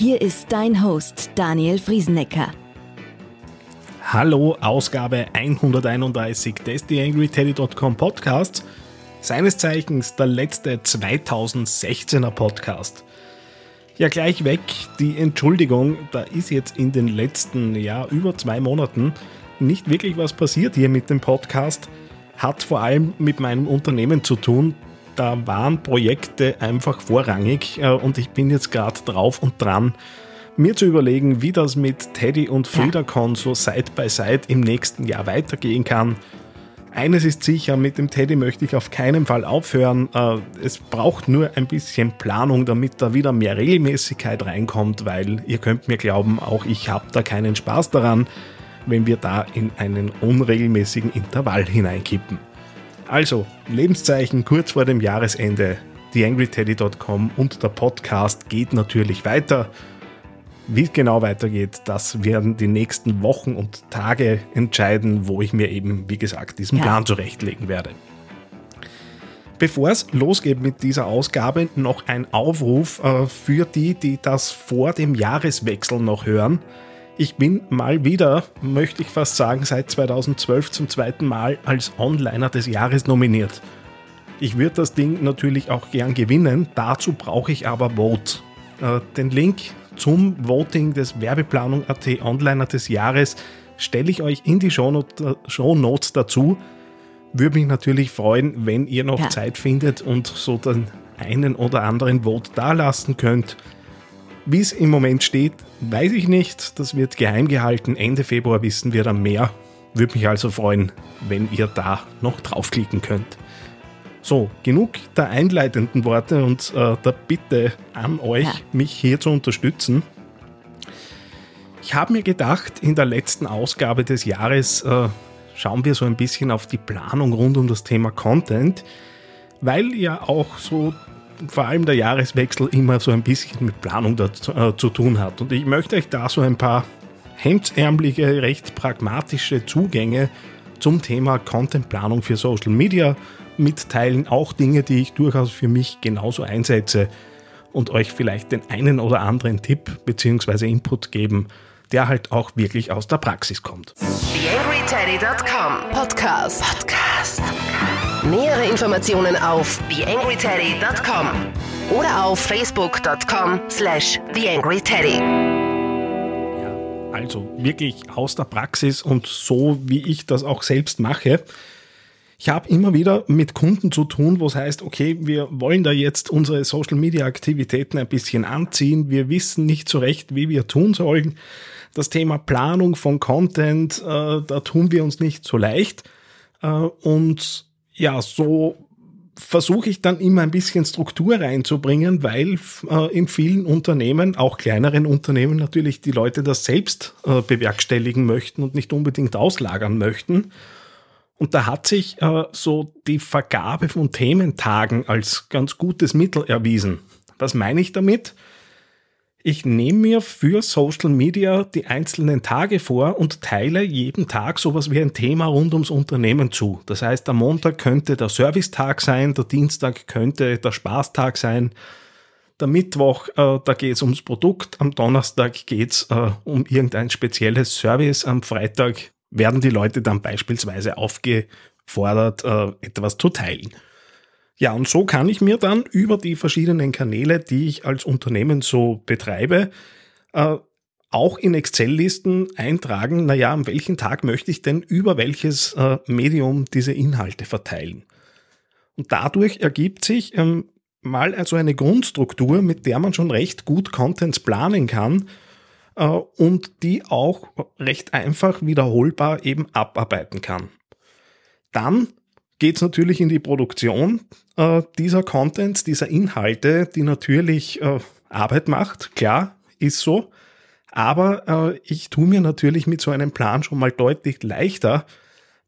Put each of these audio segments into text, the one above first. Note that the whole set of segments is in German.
Hier ist dein Host Daniel Friesenecker. Hallo, Ausgabe 131 des TheAngryTeddy.com Podcasts. Seines Zeichens der letzte 2016er Podcast. Ja, gleich weg die Entschuldigung, da ist jetzt in den letzten, ja, über zwei Monaten nicht wirklich was passiert hier mit dem Podcast hat vor allem mit meinem Unternehmen zu tun. Da waren Projekte einfach vorrangig äh, und ich bin jetzt gerade drauf und dran, mir zu überlegen, wie das mit Teddy und FridaCon so Side by Side im nächsten Jahr weitergehen kann. Eines ist sicher, mit dem Teddy möchte ich auf keinen Fall aufhören. Äh, es braucht nur ein bisschen Planung, damit da wieder mehr Regelmäßigkeit reinkommt, weil ihr könnt mir glauben, auch ich habe da keinen Spaß daran wenn wir da in einen unregelmäßigen Intervall hineinkippen. Also, Lebenszeichen kurz vor dem Jahresende. TheAngryTeddy.com und der Podcast geht natürlich weiter. Wie es genau weitergeht, das werden die nächsten Wochen und Tage entscheiden, wo ich mir eben, wie gesagt, diesen ja. Plan zurechtlegen werde. Bevor es losgeht mit dieser Ausgabe, noch ein Aufruf äh, für die, die das vor dem Jahreswechsel noch hören. Ich bin mal wieder, möchte ich fast sagen, seit 2012 zum zweiten Mal als Onliner des Jahres nominiert. Ich würde das Ding natürlich auch gern gewinnen, dazu brauche ich aber Vote. Äh, den Link zum Voting des Werbeplanung.at Onliner des Jahres stelle ich euch in die Show Notes dazu. Würde mich natürlich freuen, wenn ihr noch ja. Zeit findet und so den einen oder anderen Vote dalassen könnt. Wie es im Moment steht, weiß ich nicht. Das wird geheim gehalten. Ende Februar wissen wir dann mehr. Würde mich also freuen, wenn ihr da noch draufklicken könnt. So, genug der einleitenden Worte und äh, der Bitte an euch, ja. mich hier zu unterstützen. Ich habe mir gedacht, in der letzten Ausgabe des Jahres äh, schauen wir so ein bisschen auf die Planung rund um das Thema Content, weil ja auch so vor allem der Jahreswechsel immer so ein bisschen mit Planung dazu, äh, zu tun hat. Und ich möchte euch da so ein paar hemdsärmliche, recht pragmatische Zugänge zum Thema Contentplanung für Social Media mitteilen. Auch Dinge, die ich durchaus für mich genauso einsetze und euch vielleicht den einen oder anderen Tipp bzw. Input geben, der halt auch wirklich aus der Praxis kommt. TheAngryTeddy.com Podcast. Podcast. Nähere Informationen auf theangryteddy.com oder auf facebook.com slash theangryteddy. Ja, also wirklich aus der Praxis und so, wie ich das auch selbst mache. Ich habe immer wieder mit Kunden zu tun, wo es heißt, okay, wir wollen da jetzt unsere Social-Media-Aktivitäten ein bisschen anziehen. Wir wissen nicht so recht, wie wir tun sollen. Das Thema Planung von Content, äh, da tun wir uns nicht so leicht. Äh, und ja, so versuche ich dann immer ein bisschen Struktur reinzubringen, weil äh, in vielen Unternehmen, auch kleineren Unternehmen natürlich, die Leute das selbst äh, bewerkstelligen möchten und nicht unbedingt auslagern möchten. Und da hat sich äh, so die Vergabe von Thementagen als ganz gutes Mittel erwiesen. Was meine ich damit? Ich nehme mir für Social Media die einzelnen Tage vor und teile jeden Tag sowas wie ein Thema rund ums Unternehmen zu. Das heißt, am Montag könnte der Servicetag sein, der Dienstag könnte der Spaßtag sein, der Mittwoch, äh, da geht es ums Produkt, am Donnerstag geht es äh, um irgendein spezielles Service, am Freitag werden die Leute dann beispielsweise aufgefordert, äh, etwas zu teilen. Ja, und so kann ich mir dann über die verschiedenen Kanäle, die ich als Unternehmen so betreibe, äh, auch in Excel-Listen eintragen, naja, an welchem Tag möchte ich denn über welches äh, Medium diese Inhalte verteilen. Und dadurch ergibt sich ähm, mal also eine Grundstruktur, mit der man schon recht gut Contents planen kann äh, und die auch recht einfach wiederholbar eben abarbeiten kann. Dann geht es natürlich in die Produktion äh, dieser Contents, dieser Inhalte, die natürlich äh, Arbeit macht, klar, ist so. Aber äh, ich tue mir natürlich mit so einem Plan schon mal deutlich leichter,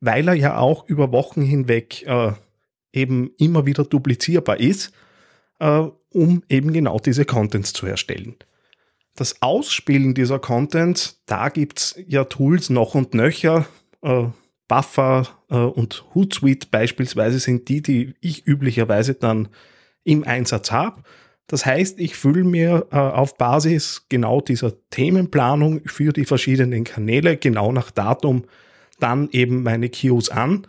weil er ja auch über Wochen hinweg äh, eben immer wieder duplizierbar ist, äh, um eben genau diese Contents zu erstellen. Das Ausspielen dieser Contents, da gibt's ja Tools noch und nöcher. Äh, Buffer und Hootsuite beispielsweise sind die, die ich üblicherweise dann im Einsatz habe. Das heißt, ich fülle mir äh, auf Basis genau dieser Themenplanung für die verschiedenen Kanäle genau nach Datum dann eben meine Queues an.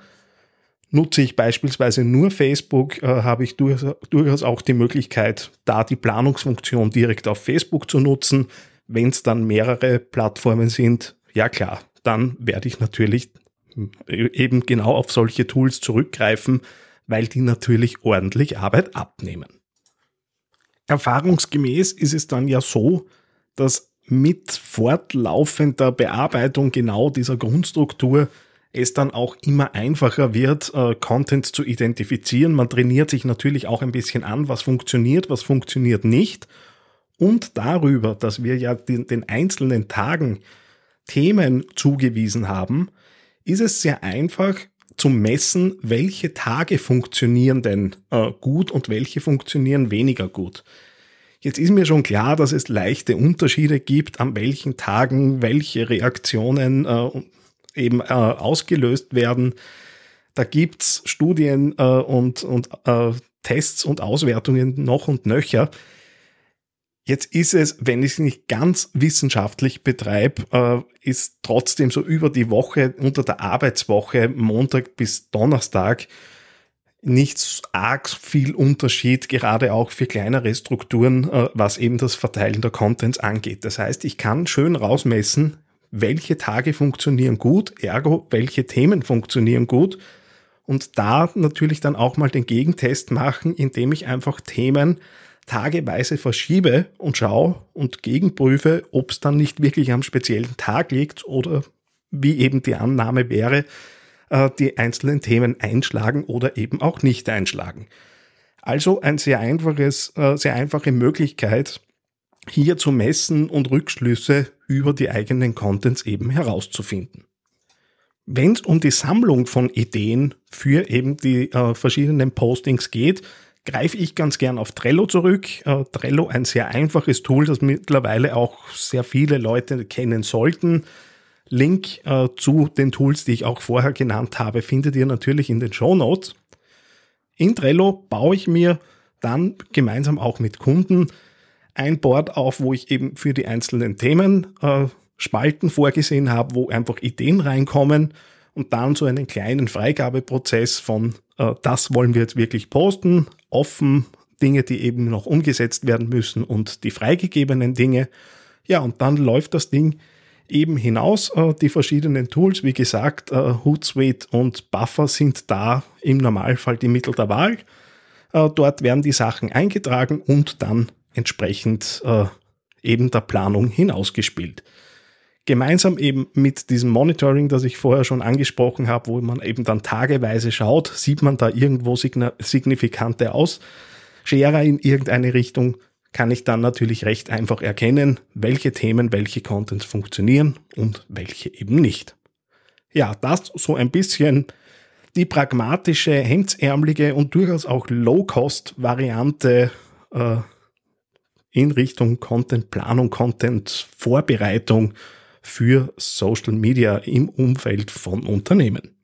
Nutze ich beispielsweise nur Facebook, äh, habe ich durch, durchaus auch die Möglichkeit, da die Planungsfunktion direkt auf Facebook zu nutzen. Wenn es dann mehrere Plattformen sind, ja klar, dann werde ich natürlich eben genau auf solche Tools zurückgreifen, weil die natürlich ordentlich Arbeit abnehmen. Erfahrungsgemäß ist es dann ja so, dass mit fortlaufender Bearbeitung genau dieser Grundstruktur es dann auch immer einfacher wird, äh, Content zu identifizieren. Man trainiert sich natürlich auch ein bisschen an, was funktioniert, was funktioniert nicht. Und darüber, dass wir ja den, den einzelnen Tagen Themen zugewiesen haben, ist es sehr einfach zu messen, welche Tage funktionieren denn äh, gut und welche funktionieren weniger gut. Jetzt ist mir schon klar, dass es leichte Unterschiede gibt, an welchen Tagen welche Reaktionen äh, eben äh, ausgelöst werden. Da gibt's Studien äh, und, und äh, Tests und Auswertungen noch und nöcher. Jetzt ist es, wenn ich es nicht ganz wissenschaftlich betreibe, äh, ist trotzdem so über die Woche, unter der Arbeitswoche, Montag bis Donnerstag, nicht arg viel Unterschied, gerade auch für kleinere Strukturen, äh, was eben das Verteilen der Contents angeht. Das heißt, ich kann schön rausmessen, welche Tage funktionieren gut, ergo welche Themen funktionieren gut und da natürlich dann auch mal den Gegentest machen, indem ich einfach Themen tageweise verschiebe und schaue und gegenprüfe, ob es dann nicht wirklich am speziellen Tag liegt oder wie eben die Annahme wäre, äh, die einzelnen Themen einschlagen oder eben auch nicht einschlagen. Also ein sehr einfaches, äh, sehr einfache Möglichkeit, hier zu messen und Rückschlüsse über die eigenen Contents eben herauszufinden. Wenn es um die Sammlung von Ideen für eben die äh, verschiedenen Postings geht, greife ich ganz gern auf Trello zurück. Äh, Trello ein sehr einfaches Tool, das mittlerweile auch sehr viele Leute kennen sollten. Link äh, zu den Tools, die ich auch vorher genannt habe, findet ihr natürlich in den Show Notes. In Trello baue ich mir dann gemeinsam auch mit Kunden ein Board auf, wo ich eben für die einzelnen Themen äh, Spalten vorgesehen habe, wo einfach Ideen reinkommen und dann so einen kleinen Freigabeprozess von äh, das wollen wir jetzt wirklich posten, offen, Dinge, die eben noch umgesetzt werden müssen und die freigegebenen Dinge. Ja, und dann läuft das Ding eben hinaus. Äh, die verschiedenen Tools, wie gesagt, äh, Hootsuite und Buffer sind da im Normalfall die Mittel der Wahl. Äh, dort werden die Sachen eingetragen und dann entsprechend eben der Planung hinausgespielt. Gemeinsam eben mit diesem Monitoring, das ich vorher schon angesprochen habe, wo man eben dann tageweise schaut, sieht man da irgendwo signifikante Ausscherer in irgendeine Richtung, kann ich dann natürlich recht einfach erkennen, welche Themen, welche Contents funktionieren und welche eben nicht. Ja, das so ein bisschen die pragmatische, hemdsärmelige und durchaus auch Low-Cost-Variante äh, in Richtung Content-Planung, Content-Vorbereitung für Social Media im Umfeld von Unternehmen.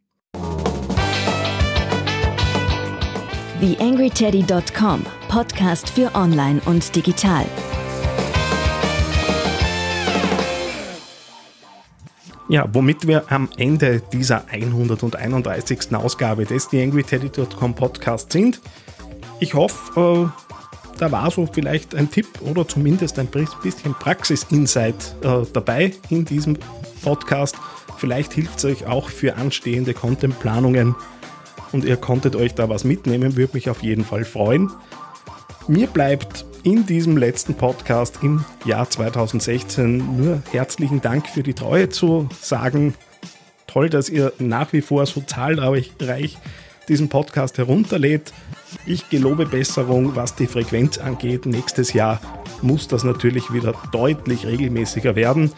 TheAngryTeddy.com Podcast für Online und Digital. Ja, womit wir am Ende dieser 131. Ausgabe des TheAngryTeddy.com Podcast sind. Ich hoffe, äh, da war so vielleicht ein Tipp oder zumindest ein bisschen Praxis-Insight äh, dabei in diesem Podcast. Vielleicht hilft es euch auch für anstehende Content-Planungen und ihr konntet euch da was mitnehmen, würde mich auf jeden Fall freuen. Mir bleibt in diesem letzten Podcast im Jahr 2016 nur herzlichen Dank für die Treue zu sagen. Toll, dass ihr nach wie vor so zahlreich diesen Podcast herunterlädt Ich gelobe Besserung, was die Frequenz angeht. Nächstes Jahr muss das natürlich wieder deutlich regelmäßiger werden.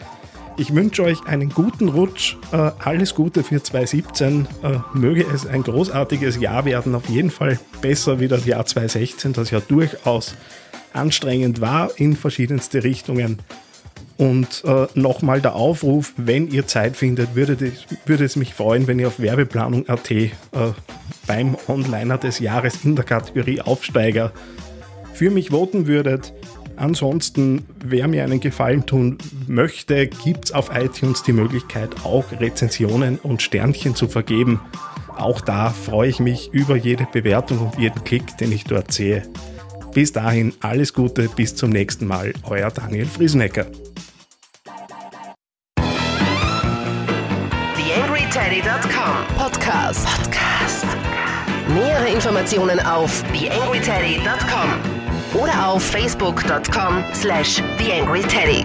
Ich wünsche euch einen guten Rutsch, äh, alles Gute für 2017. Äh, möge es ein großartiges Jahr werden, auf jeden Fall besser wie das Jahr 2016, das ja durchaus anstrengend war in verschiedenste Richtungen. Und äh, nochmal der Aufruf, wenn ihr Zeit findet, würde, das, würde es mich freuen, wenn ihr auf werbeplanung.at äh, beim Onliner des Jahres in der Kategorie Aufsteiger für mich voten würdet. Ansonsten, wer mir einen Gefallen tun möchte, gibt es auf iTunes die Möglichkeit, auch Rezensionen und Sternchen zu vergeben. Auch da freue ich mich über jede Bewertung und jeden Klick, den ich dort sehe. Bis dahin alles Gute, bis zum nächsten Mal, euer Daniel Friesenecker. TheAngryTeddy.com Podcast. Podcast. Nähere Informationen auf TheAngryTeddy.com oder auf Facebook.com slash TheAngryTeddy.